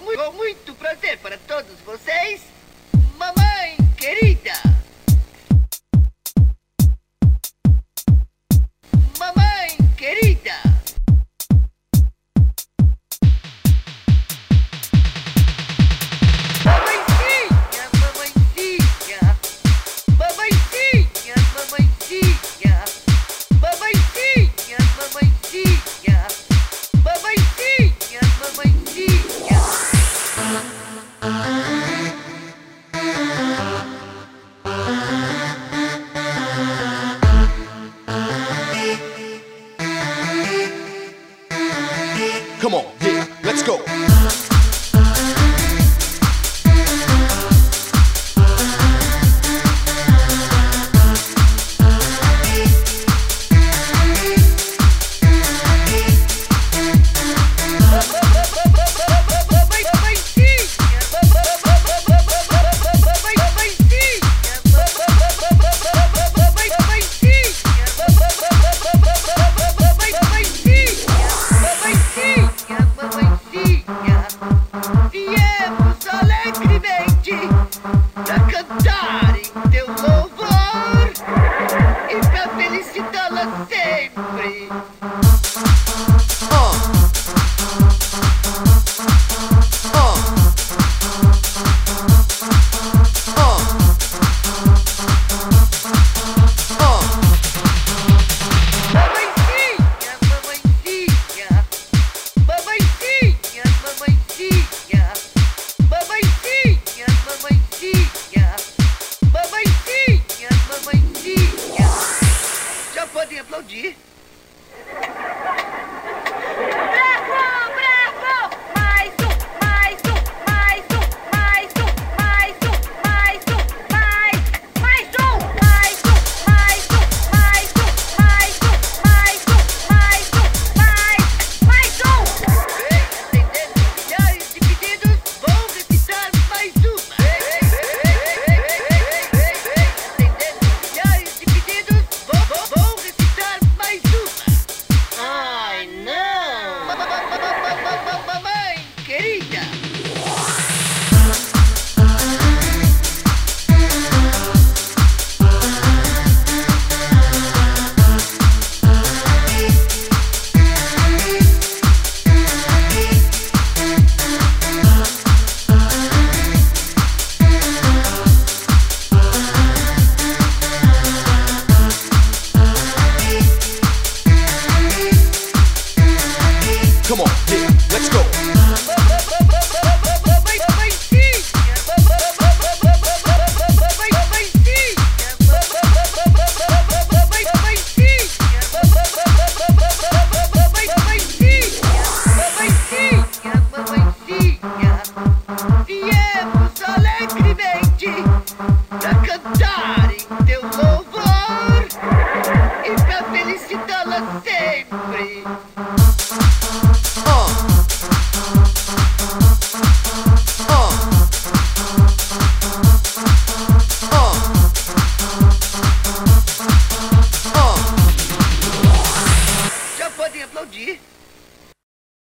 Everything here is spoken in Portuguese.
muito, com muito prazer para todos vocês. Mamãe querida! go. sempre aplaudir.